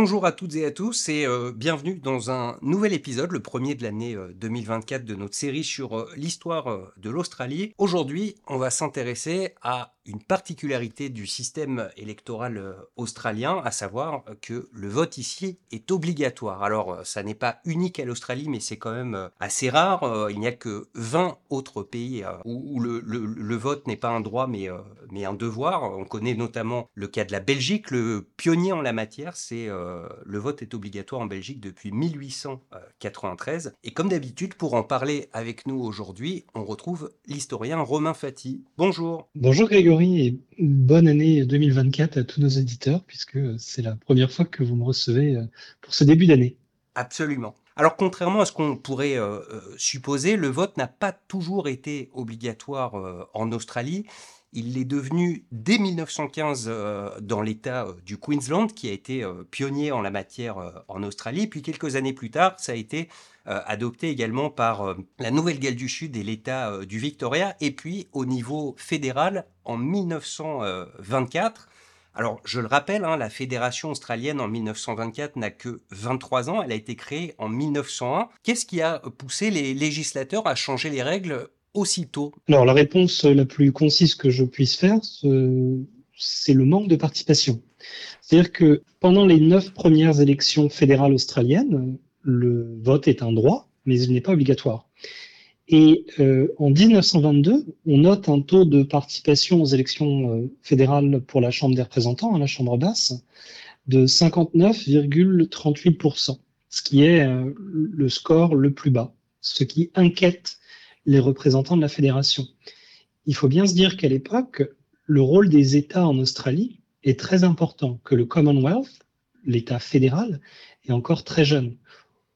Bonjour à toutes et à tous et euh, bienvenue dans un nouvel épisode, le premier de l'année 2024 de notre série sur l'histoire de l'Australie. Aujourd'hui, on va s'intéresser à une particularité du système électoral euh, australien, à savoir que le vote ici est obligatoire. Alors, euh, ça n'est pas unique à l'Australie, mais c'est quand même euh, assez rare. Il n'y a que 20 autres pays où le, vote n'est pas un droit, mais, mais un devoir. On connaît notamment le cas de la Belgique. Le pionnier en la matière, c'est le vote est obligatoire en Belgique depuis 1893. Et comme d'habitude, pour en parler avec nous aujourd'hui, on retrouve l'historien Romain Fati. Bonjour. Bonjour Grégory et bonne année 2024 à tous nos éditeurs, puisque c'est la première fois que vous me recevez euh, pour ce début d'année. Absolument. Alors contrairement à ce qu'on pourrait euh, euh, supposer, le vote n'a pas toujours été obligatoire en Australie. Il l'est devenu dès 1915 dans l'État du Queensland, qui a été pionnier en la matière en Australie. Puis quelques années plus tard, ça a été euh, adopté également par euh, la Nouvelle-Galles du Sud et l'État euh, du Victoria, et puis au niveau fédéral en 1924. Alors, je le rappelle, hein, la Fédération australienne en 1924 n'a que 23 ans, elle a été créée en 1901. Qu'est-ce qui a poussé les législateurs à changer les règles Alors, la réponse la plus concise que je puisse faire, c'est le manque de participation. C'est-à-dire que pendant les neuf premières élections fédérales australiennes, le vote est un droit, mais il n'est pas obligatoire. Et euh, en 1922, on note un taux de participation aux élections euh, fédérales pour la Chambre des représentants, la Chambre basse, de 59,38%, ce qui est euh, le score le plus bas, ce qui inquiète les représentants de la fédération. Il faut bien se dire qu'à l'époque, le rôle des États en Australie est très important, que le Commonwealth, l'État fédéral, est encore très jeune.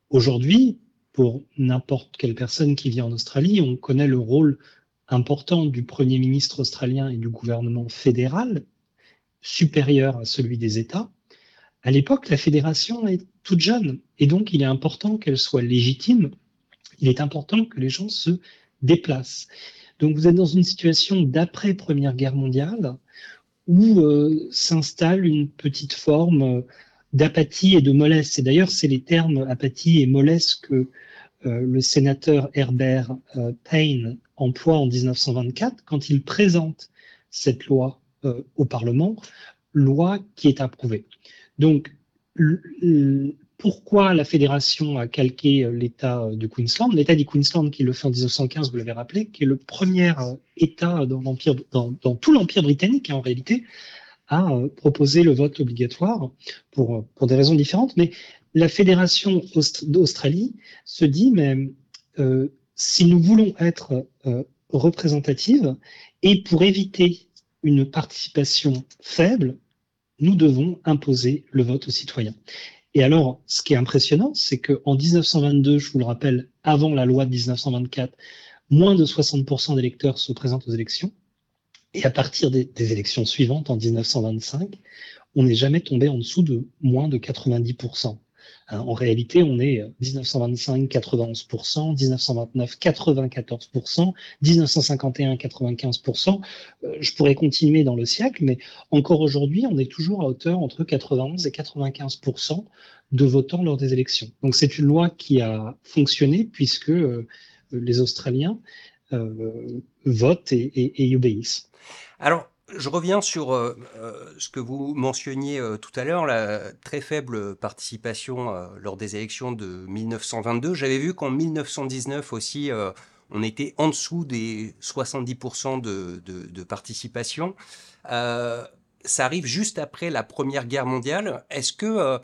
Aujourd'hui, pour n'importe quelle personne qui vit en Australie, on connaît le rôle important du Premier ministre australien et du gouvernement fédéral, supérieur à celui des États. À l'époque, la fédération est toute jeune et donc il est important qu'elle soit légitime. Il est important que les gens se déplacent. Donc vous êtes dans une situation d'après Première Guerre mondiale où euh, s'installe une petite forme euh, d'apathie et de mollesse. Et d'ailleurs, c'est les termes apathie et mollesse que euh, le sénateur Herbert Payne emploie en 1924 quand il présente cette loi au Parlement, loi qui est approuvée. Donc, pourquoi la fédération a calqué l'État du Queensland? L'État du Queensland, qui le fait en 1915, vous l'avez rappelé, qui est le premier État dans, tout l'Empire britannique, hein, en réalité, à euh, proposer le vote obligatoire pour, euh, des raisons différentes. Mais la Fédération d'Australie se dit, mais euh, si nous voulons être euh, représentative et pour éviter une participation faible, nous devons imposer le vote aux citoyens. Et alors, ce qui est impressionnant, c'est qu'en 1922, je vous le rappelle, avant la loi de 1924, moins de 60% d'électeurs se présentent aux élections. Et à partir des, élections suivantes, en 1925, on n'est jamais tombé en dessous de moins de 90%. Hein, en réalité, on est 1925, 91%, 1929, 94%, 1951, 95%. je pourrais continuer dans le siècle, mais encore aujourd'hui, on est toujours à hauteur entre 91 et 95% de votants lors des élections. Donc c'est une loi qui a fonctionné puisque euh, les Australiens euh, votent et, et obéissent. Alors, je reviens sur euh, euh, ce que vous mentionniez euh, tout à l'heure, la très faible participation lors des élections de 1922. J'avais vu qu'en 1919 aussi, on était en dessous des 70% de, de, participation. ça arrive juste après la Première Guerre mondiale. Est-ce que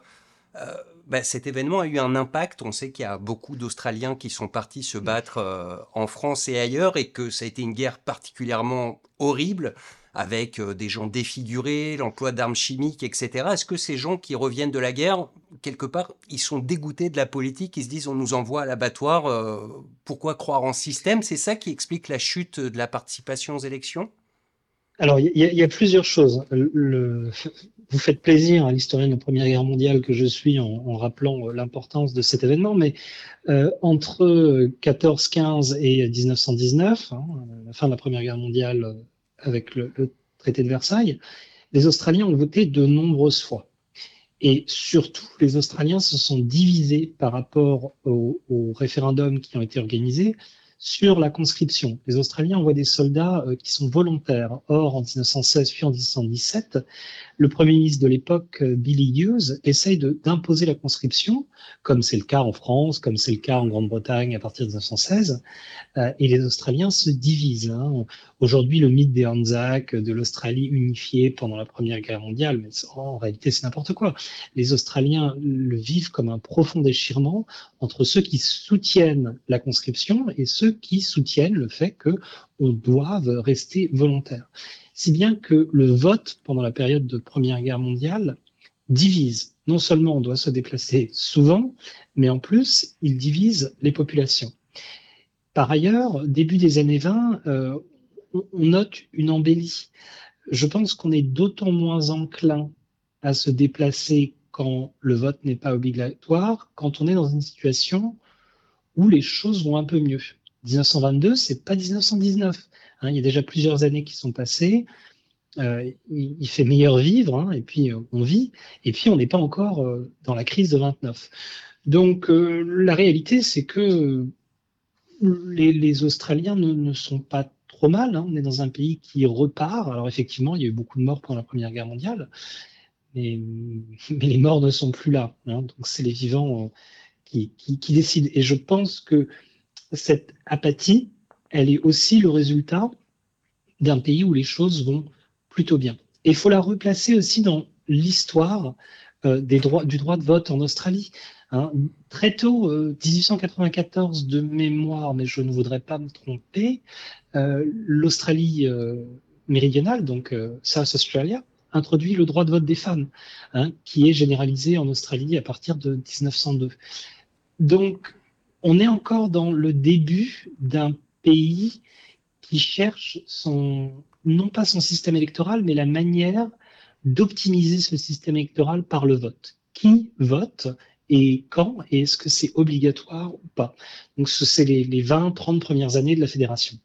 bah, cet événement a eu un impact? On sait qu'il y a beaucoup d'Australiens qui sont partis se battre en France et ailleurs et que ça a été une guerre particulièrement horrible avec euh, des gens défigurés, l'emploi d'armes chimiques, etc. Est-ce que ces gens qui reviennent de la guerre, quelque part, ils sont dégoûtés de la politique, ils se disent on nous envoie à l'abattoir, euh, pourquoi croire en système? C'est ça qui explique la chute de la participation aux élections? Alors, il y, a plusieurs choses. vous faites plaisir à l'historien de la Première Guerre mondiale que je suis en, rappelant l'importance de cet événement, mais euh, entre 1415 et 1919, hein, la fin de la Première Guerre mondiale avec le, traité de Versailles, les Australiens ont voté de nombreuses fois. Et surtout, les Australiens se sont divisés par rapport aux, aux référendums qui ont été organisés sur la conscription. Les Australiens envoient des soldats euh, qui sont volontaires. Or, en 1916 puis en 1917, le Premier ministre de l'époque, euh, Billy Hughes, essaye d'imposer la conscription, comme c'est le cas en France, comme c'est le cas en Grande-Bretagne à partir de 1916, euh, et les Australiens se divisent. Hein. Aujourd'hui, le mythe des Anzacs, de l'Australie unifiée pendant la Première Guerre mondiale, mais en réalité, c'est n'importe quoi. Les Australiens le vivent comme un profond déchirement entre ceux qui soutiennent la conscription et ceux qui soutiennent le fait que on doive rester volontaire. Si bien que le vote pendant la période de Première Guerre mondiale divise. Non seulement on doit se déplacer souvent, mais en plus, il divise les populations. Par ailleurs, début des années 20, euh, on note une embellie. Je pense qu'on est d'autant moins enclin à se déplacer quand le vote n'est pas obligatoire, quand on est dans une situation où les choses vont un peu mieux. 1922, c'est pas 1919. Hein, il y a déjà plusieurs années qui sont passées. Euh, il, fait meilleur vivre, hein, et puis euh, on vit, et puis on n'est pas encore euh, dans la crise de 29. Donc la réalité, c'est que les, Australiens ne, sont pas trop mal. Hein. On est dans un pays qui repart. Alors effectivement, il y a eu beaucoup de morts pendant la Première Guerre mondiale, mais, les morts ne sont plus là. Donc c'est les vivants qui, qui décident. Et je pense que cette apathie, elle est aussi le résultat d'un pays où les choses vont plutôt bien. Et il faut la replacer aussi dans l'histoire euh, droits, du droit de vote en Australie. Hein. Très tôt, 1894 euh, de mémoire, mais je ne voudrais pas me tromper, euh, l'Australie méridionale, donc South Australia, introduit le droit de vote des femmes, hein, qui est généralisé en Australie à partir de 1902. Donc, on est encore dans le début d'un pays qui cherche son, non pas son système électoral, mais la manière d'optimiser ce système électoral par le vote. Qui vote et quand et est-ce que c'est obligatoire ou pas? Donc, c'est les, les 20, 30 premières années de la fédération.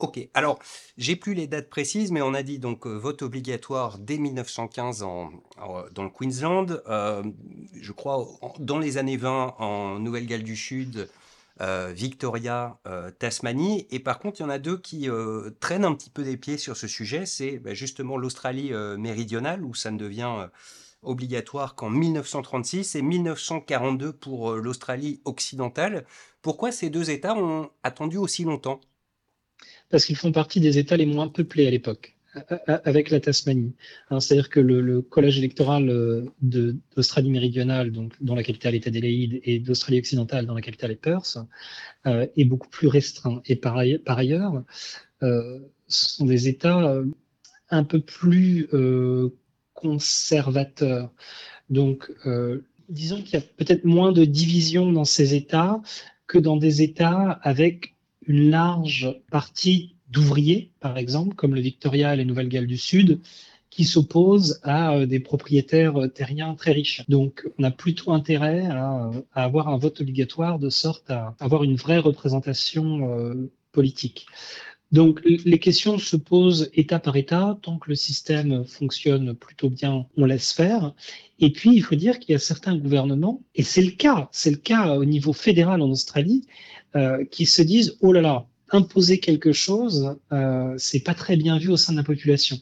Ok, alors j'ai plus les dates précises, mais on a dit donc euh, vote obligatoire dès 1915 en, dans le Queensland, euh, je crois dans les années 20 en Nouvelle-Galles du Sud, euh, Victoria, Tasmanie, et par contre il y en a deux qui traînent un petit peu des pieds sur ce sujet, c'est bah, justement l'Australie méridionale où ça ne devient obligatoire qu'en 1936 et 1942 pour l'Australie occidentale. Pourquoi ces deux États ont attendu aussi longtemps? Parce qu'ils font partie des États les moins peuplés à l'époque, avec la Tasmanie. Hein, c'est-à-dire que le, collège électoral euh, d'Australie méridionale, donc, dont la capitale est Adélaïde, et d'Australie occidentale, dont la capitale est Perth, euh, est beaucoup plus restreint. Et par, ailleurs, euh, ce sont des États un peu plus conservateurs. Donc, disons qu'il y a peut-être moins de divisions dans ces États que dans des États avec une large partie d'ouvriers, par exemple, comme le Victoria et les Nouvelle-Galles du Sud, qui s'opposent à euh, des propriétaires euh, terriens très riches. Donc, on a plutôt intérêt à, avoir un vote obligatoire de sorte à avoir une vraie représentation euh, politique. Donc, les questions se posent État par État. Tant que le système fonctionne plutôt bien, on laisse faire. Et puis, il faut dire qu'il y a certains gouvernements, et c'est le cas, c'est le cas au niveau fédéral en Australie, euh, qui se disent oh là là, imposer quelque chose, euh, c'est pas très bien vu au sein de la population.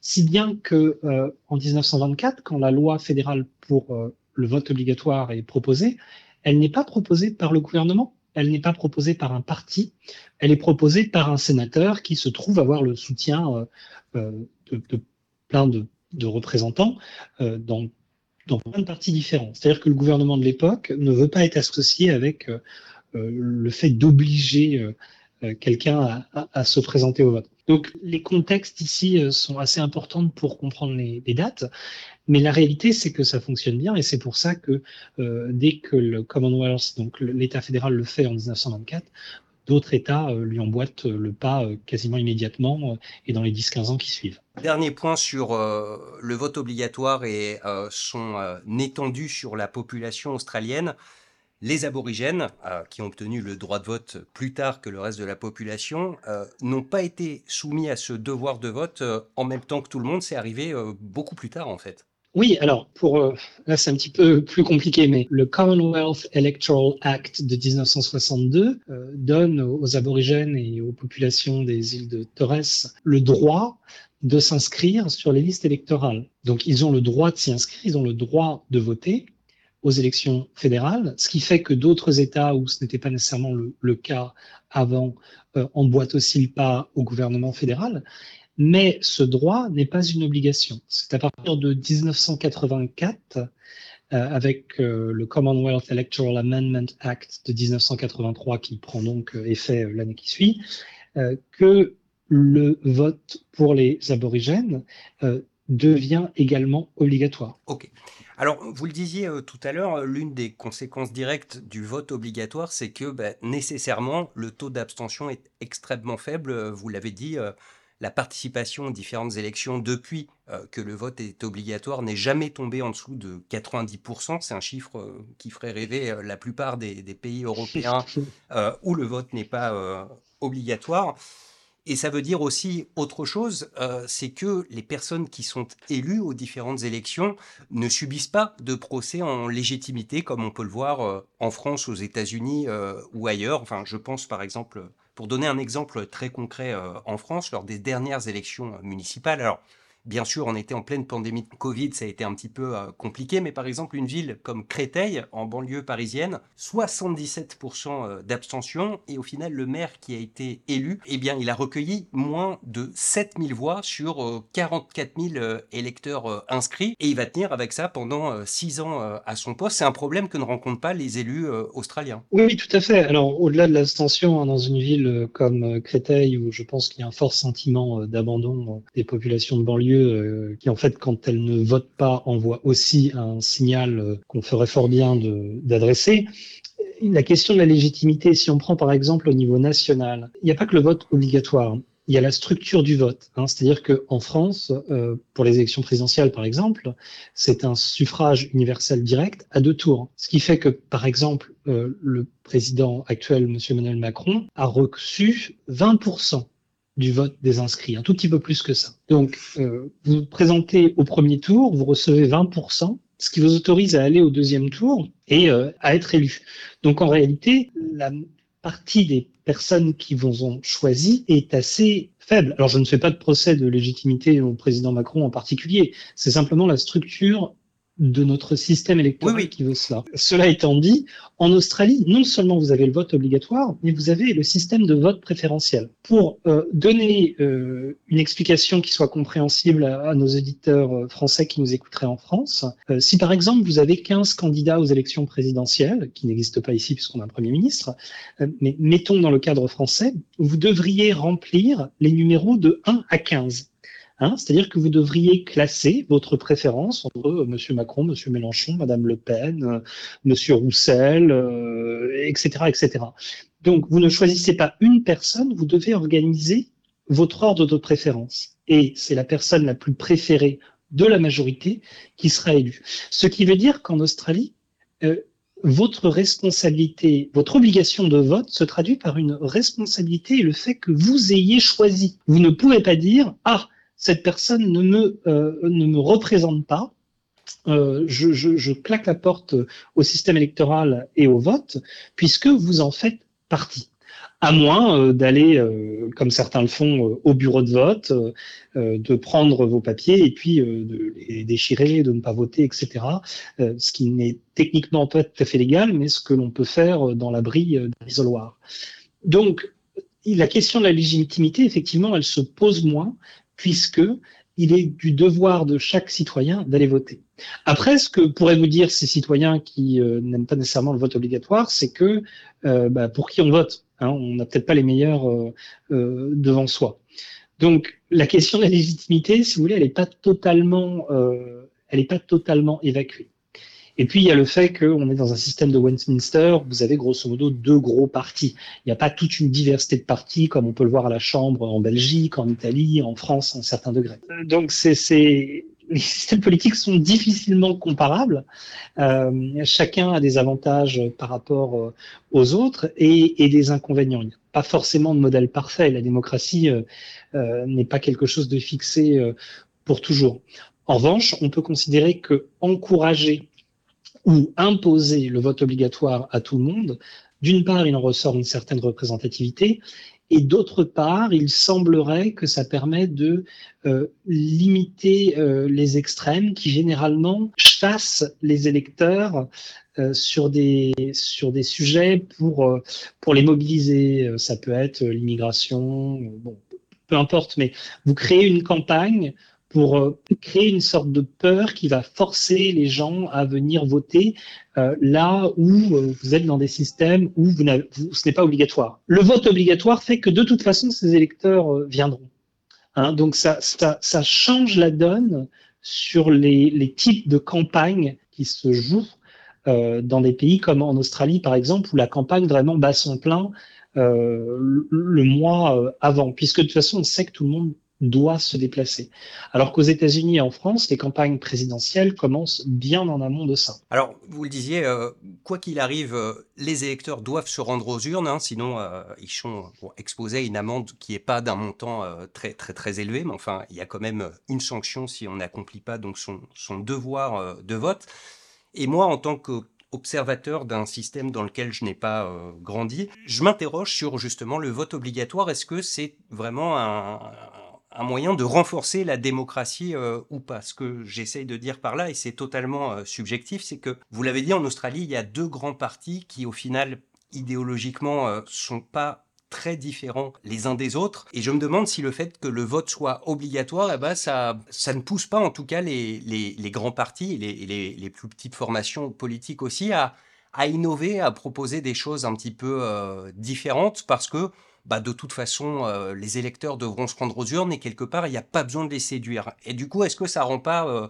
Si bien que euh, en 1924, quand la loi fédérale pour euh, le vote obligatoire est proposée, elle n'est pas proposée par le gouvernement, elle n'est pas proposée par un parti, elle est proposée par un sénateur qui se trouve avoir le soutien de, de, plein de, représentants dans dans plein de partis différents. C'est-à-dire que le gouvernement de l'époque ne veut pas être associé avec euh, le fait d'obliger euh, euh, quelqu'un à, se présenter au vote. Donc les contextes ici sont assez importants pour comprendre les, dates, mais la réalité c'est que ça fonctionne bien et c'est pour ça que dès que le Commonwealth, donc l'État fédéral le fait en 1924, d'autres États lui emboîtent le pas quasiment immédiatement et dans les 10-15 ans qui suivent. Dernier point sur le vote obligatoire et son étendue sur la population australienne. Les aborigènes, euh, qui ont obtenu le droit de vote plus tard que le reste de la population, euh, n'ont pas été soumis à ce devoir de vote euh, en même temps que tout le monde. C'est arrivé beaucoup plus tard, en fait. Oui, alors pour euh, là c'est un petit peu plus compliqué, mais le Commonwealth Electoral Act de 1962 euh, donne aux aborigènes et aux populations des îles de Torres le droit de s'inscrire sur les listes électorales. Donc ils ont le droit de s'y inscrire, ils ont le droit de voter aux élections fédérales, ce qui fait que d'autres États où ce n'était pas nécessairement le, cas avant euh, emboîtent aussi le pas au gouvernement fédéral. Mais ce droit n'est pas une obligation. C'est à partir de 1984, euh, avec euh, le Commonwealth Electoral Amendment Act de 1983 qui prend donc euh, effet l'année qui suit, que le vote pour les aborigènes devient également obligatoire. Ok. Alors, vous le disiez tout à l'heure, l'une des conséquences directes du vote obligatoire, c'est que bah, nécessairement, le taux d'abstention est extrêmement faible. Vous l'avez dit, la participation aux différentes élections depuis euh, que le vote est obligatoire n'est jamais tombée en dessous de 90%. C'est un chiffre euh, qui ferait rêver euh, la plupart des, pays européens où le vote n'est pas obligatoire. Et ça veut dire aussi autre chose, c'est que les personnes qui sont élues aux différentes élections ne subissent pas de procès en légitimité comme on peut le voir en France, aux États-Unis ou ailleurs. Enfin, je pense par exemple pour donner un exemple très concret euh, en France, lors des dernières élections municipales, alors Bien sûr, on était en pleine pandémie de Covid, ça a été un petit peu euh, compliqué, mais par exemple, une ville comme Créteil, en banlieue parisienne, 77% euh, d'abstention, et au final, le maire qui a été élu, eh bien, il a recueilli moins de 7000 voix sur 44 euh, 000 électeurs inscrits, et il va tenir avec ça pendant 6 ans à son poste. C'est un problème que ne rencontrent pas les élus australiens. Oui, tout à fait. Alors, au-delà de l'abstention, hein, dans une ville comme Créteil, où je pense qu'il y a un fort sentiment d'abandon des populations de banlieue, euh, qui en fait, quand elle ne vote pas, envoie aussi un signal euh, qu'on ferait fort bien d'adresser. La question de la légitimité, si on prend par exemple au niveau national, il n'y a pas que le vote obligatoire il y a la structure du vote. Hein, C'est-à-dire qu'en France, euh, pour les élections présidentielles, par exemple, c'est un suffrage universel direct à deux tours. Ce qui fait que, par exemple, le président actuel, M. Emmanuel Macron, a reçu 20% du vote des inscrits, un tout petit peu plus que ça. Donc, euh, vous vous présentez au premier tour, vous recevez 20%, ce qui vous autorise à aller au deuxième tour et euh, à être élu. Donc, en réalité, la partie des personnes qui vous ont choisi est assez faible. Alors, je ne fais pas de procès de légitimité au président Macron en particulier. C'est simplement la structure de notre système électoral qui veut cela. Cela étant dit, en Australie, non seulement vous avez le vote obligatoire, mais vous avez le système de vote préférentiel. Pour euh, donner euh, une explication qui soit compréhensible à, nos éditeurs euh, français qui nous écouteraient en France, si par exemple vous avez 15 candidats aux élections présidentielles, qui n'existent pas ici puisqu'on a un Premier ministre, mais mettons dans le cadre français, vous devriez remplir les numéros de 1 à 15. Hein, C'est-à-dire que vous devriez classer votre préférence entre euh, M. Macron, M. Mélenchon, Mme Le Pen, euh, M. Roussel, etc., euh, etc. Donc, vous ne choisissez pas une personne, vous devez organiser votre ordre de préférence. Et c'est la personne la plus préférée de la majorité qui sera élue. Ce qui veut dire qu'en Australie, votre responsabilité, votre obligation de vote se traduit par une responsabilité et le fait que vous ayez choisi. Vous ne pouvez pas dire, ah, cette personne ne me, euh, ne me représente pas. Euh, je, je, je, claque la porte au système électoral et au vote, puisque vous en faites partie. À moins euh, d'aller, comme certains le font, au bureau de vote, de prendre vos papiers et puis de les déchirer, de ne pas voter, etc. ce qui n'est techniquement pas tout à fait légal, mais ce que l'on peut faire dans l'abri d'un isoloir. Donc, la question de la légitimité, effectivement, elle se pose moins, puisque il est du devoir de chaque citoyen d'aller voter. Après, ce que pourraient vous dire ces citoyens qui euh, n'aiment pas nécessairement le vote obligatoire, c'est que euh, bah, pour qui on vote hein, On n'a peut-être pas les meilleurs euh, devant soi. Donc, la question de la légitimité, si vous voulez, elle n'est pas totalement, elle n'est pas totalement évacuée. Et puis, il y a le fait qu'on est dans un système de Westminster, vous avez grosso modo deux gros partis. Il n'y a pas toute une diversité de partis comme on peut le voir à la Chambre en Belgique, en Italie, en France, à un certain degré. Donc, c'est les systèmes politiques sont difficilement comparables. Euh, chacun a des avantages par rapport euh, aux autres et, des inconvénients. Il n'y a pas forcément de modèle parfait. La démocratie euh, euh n'est pas quelque chose de fixé euh, pour toujours. En revanche, on peut considérer que encourager ou imposer le vote obligatoire à tout le monde, d'une part, il en ressort une certaine représentativité, et d'autre part, il semblerait que ça permet de euh, limiter euh, les extrêmes qui généralement chassent les électeurs euh, sur des sujets pour pour les mobiliser. Ça peut être l'immigration, peu importe, mais vous créez une campagne pour euh, créer une sorte de peur qui va forcer les gens à venir voter euh, là où euh, vous êtes dans des systèmes où vous vous, ce n'est pas obligatoire. Le vote obligatoire fait que de toute façon, ces électeurs viendront. Hein, donc ça, ça, ça, change la donne sur les, les types de campagnes qui se jouent dans des pays comme en Australie, par exemple, où la campagne vraiment bat son plein le mois avant, puisque de toute façon, on sait que tout le monde doit se déplacer. Alors qu'aux États-Unis et en France, les campagnes présidentielles commencent bien en amont de ça. Alors, vous le disiez, euh, quoi qu'il arrive, euh, les électeurs doivent se rendre aux urnes, hein, sinon euh, ils sont exposés à une amende qui n'est pas d'un montant très très très élevé, mais enfin, il y a quand même une sanction si on n'accomplit pas donc son, son devoir de vote. Et moi, en tant que observateur d'un système dans lequel je n'ai pas grandi, je m'interroge sur justement le vote obligatoire. Est-ce que c'est vraiment un, un moyen de renforcer la démocratie euh, ou pas. Ce que j'essaye de dire par là, et c'est totalement euh, subjectif, c'est que, vous l'avez dit, en Australie, il y a deux grands partis qui, au final, idéologiquement, euh, sont pas très différents les uns des autres. Et je me demande si le fait que le vote soit obligatoire, eh ben ça, ça ne pousse pas en tout cas les, les, grands partis et les, les, plus petites formations politiques aussi à, à innover, à proposer des choses un petit peu différentes parce que bah, de toute façon, euh, les électeurs devront se rendre aux urnes et quelque part, il n'y a pas besoin de les séduire. Et du coup, est-ce que ça rend pas euh,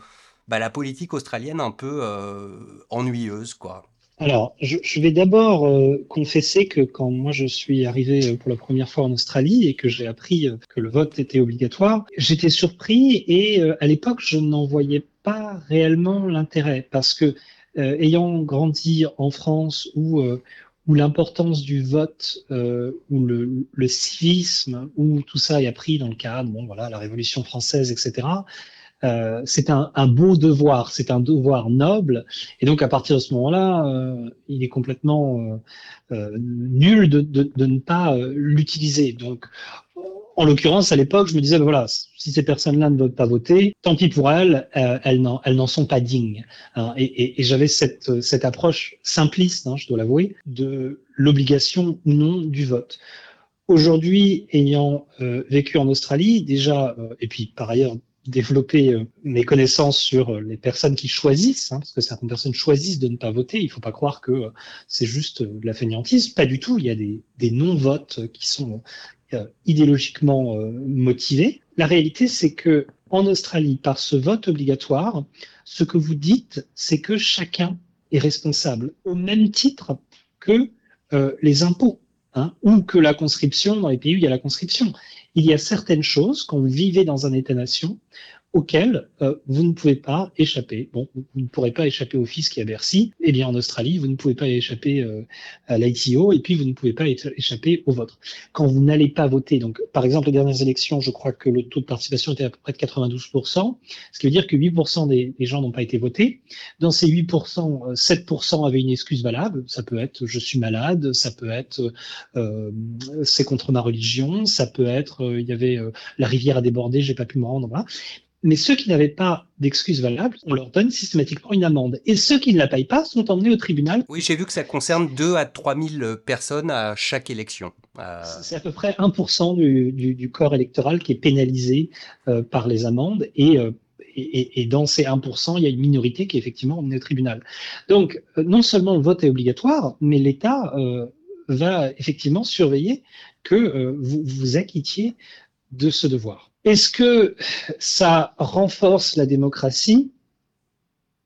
bah, la politique australienne un peu euh, ennuyeuse, quoi? Alors, je, vais d'abord confesser que quand moi je suis arrivé pour la première fois en Australie et que j'ai appris que le vote était obligatoire, j'étais surpris et à l'époque je n'en voyais pas réellement l'intérêt parce que ayant grandi en France où où l'importance du vote, euh, où le, le, civisme, où tout ça est pris dans le cadre, bon voilà, la Révolution française, etc. Euh, c'est un, un, beau devoir, c'est un devoir noble, et donc à partir de ce moment-là, euh, il est complètement euh, euh, nul de, de, de, ne pas euh, l'utiliser. Donc en l'occurrence, à l'époque, je me disais, ben voilà, si ces personnes-là ne veulent pas voter, tant pis pour elles, euh, elles n'en sont pas dignes. Hein. et, et, et j'avais cette, cette approche simpliste, hein, je dois l'avouer, de l'obligation ou non du vote. Aujourd'hui, ayant euh, vécu en Australie, déjà, euh, et puis par ailleurs développer mes connaissances sur les personnes qui choisissent, hein, parce que certaines personnes choisissent de ne pas voter. Il ne faut pas croire que c'est juste de la fainéantise. Pas du tout. Il y a des, des non-votes qui sont euh, idéologiquement euh, motivé. La réalité, c'est que en Australie, par ce vote obligatoire, ce que vous dites, c'est que chacun est responsable au même titre que euh, les impôts hein, ou que la conscription dans les pays où il y a la conscription. Il y a certaines choses, quand vous vivez dans un État-nation, auquel euh, vous ne pouvez pas échapper. Bon, vous ne pourrez pas échapper au fisc et à Bercy. Eh bien, en Australie, vous ne pouvez pas échapper euh, à l'ITO et puis vous ne pouvez pas échapper au vôtre. Quand vous n'allez pas voter, donc par exemple, les dernières élections, je crois que le taux de participation était à peu près de 92%, ce qui veut dire que 8% des, gens n'ont pas été votés. Dans ces 8%, 7% euh, avaient une excuse valable. Ça peut être je suis malade, ça peut être euh, c'est contre ma religion, ça peut être il y avait la rivière a débordé, j'ai pas pu me rendre. Voilà. Mais ceux qui n'avaient pas d'excuses valables, on leur donne systématiquement une amende. Et ceux qui ne la payent pas sont emmenés au tribunal. Oui, j'ai vu que ça concerne 2 à 3 000 personnes à chaque élection. Euh, c'est à peu près 1% du, du, du, corps électoral qui est pénalisé euh, par les amendes. Et, euh, et, et, dans ces 1%, il y a une minorité qui est effectivement emmenée au tribunal. Donc, non seulement le vote est obligatoire, mais l'État va effectivement surveiller que vous vous acquittiez de ce devoir. Est-ce que ça renforce la démocratie?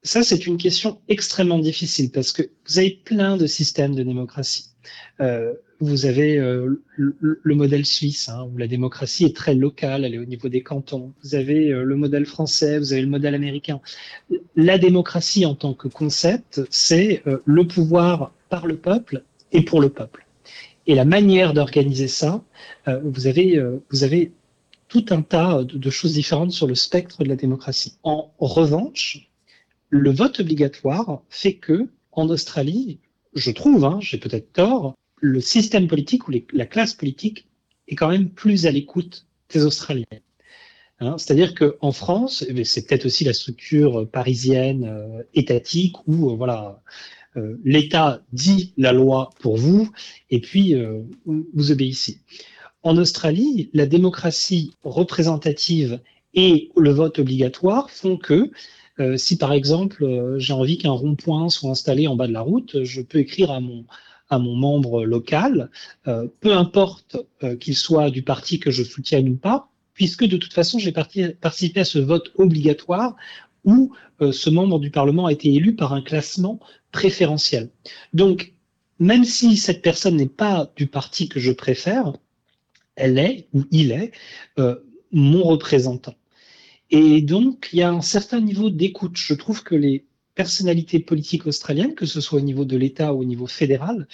Ça, c'est une question extrêmement difficile parce que vous avez plein de systèmes de démocratie. Euh, vous avez euh, le, modèle suisse, hein, où la démocratie est très locale, elle est au niveau des cantons. Vous avez euh, le modèle français, vous avez le modèle américain. La démocratie en tant que concept, c'est euh, le pouvoir par le peuple et pour le peuple. Et la manière d'organiser ça, euh, vous avez, vous avez tout un tas de, choses différentes sur le spectre de la démocratie. En revanche, le vote obligatoire fait que, en Australie, je trouve, hein, j'ai peut-être tort, le système politique ou la classe politique est quand même plus à l'écoute des Australiens. Hein, c'est-à-dire qu'en France, eh c'est peut-être aussi la structure parisienne euh, étatique où euh, voilà, euh, l'État dit la loi pour vous et puis vous obéissez. En Australie, la démocratie représentative et le vote obligatoire font que si par exemple j'ai envie qu'un rond-point soit installé en bas de la route, je peux écrire à mon à mon membre local, peu importe qu'il soit du parti que je soutienne ou pas, puisque de toute façon, j'ai participé à ce vote obligatoire où euh, ce membre du Parlement a été élu par un classement préférentiel. Donc, même si cette personne n'est pas du parti que je préfère, elle est, ou il est, euh, mon représentant. Et donc, il y a un certain niveau d'écoute. Je trouve que les personnalités politiques australiennes, que ce soit au niveau de l'État ou au niveau fédéral,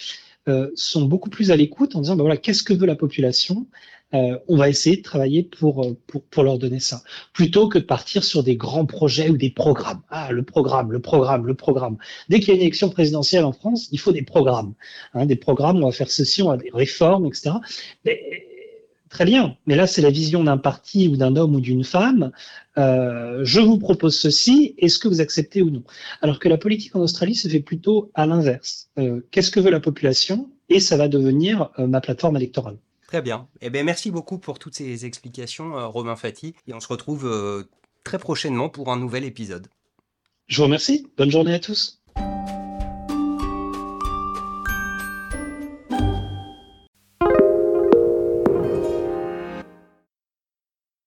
euh, sont beaucoup plus à l'écoute en disant, ben voilà, qu'est-ce que veut la population? Euh, on va essayer de travailler pour, euh, pour, pour, leur donner ça, plutôt que de partir sur des grands projets ou des programmes. Ah, le programme, le programme, le programme. Dès qu'il y a une élection présidentielle en France, il faut des programmes. Hein, des programmes, on va faire ceci, on va des réformes, etc. très bien, mais là, c'est la vision d'un parti ou d'un homme ou d'une femme. Euh, je vous propose ceci, est-ce que vous acceptez ou non? Alors que la politique en Australie se fait plutôt à l'inverse. Euh, Qu'est-ce que veut la population? Et ça va devenir euh, ma plateforme électorale. Très bien. Eh bien, merci beaucoup pour toutes ces explications, Romain Fati. Et on se retrouve très prochainement pour un nouvel épisode. Je vous remercie. Bonne journée à tous.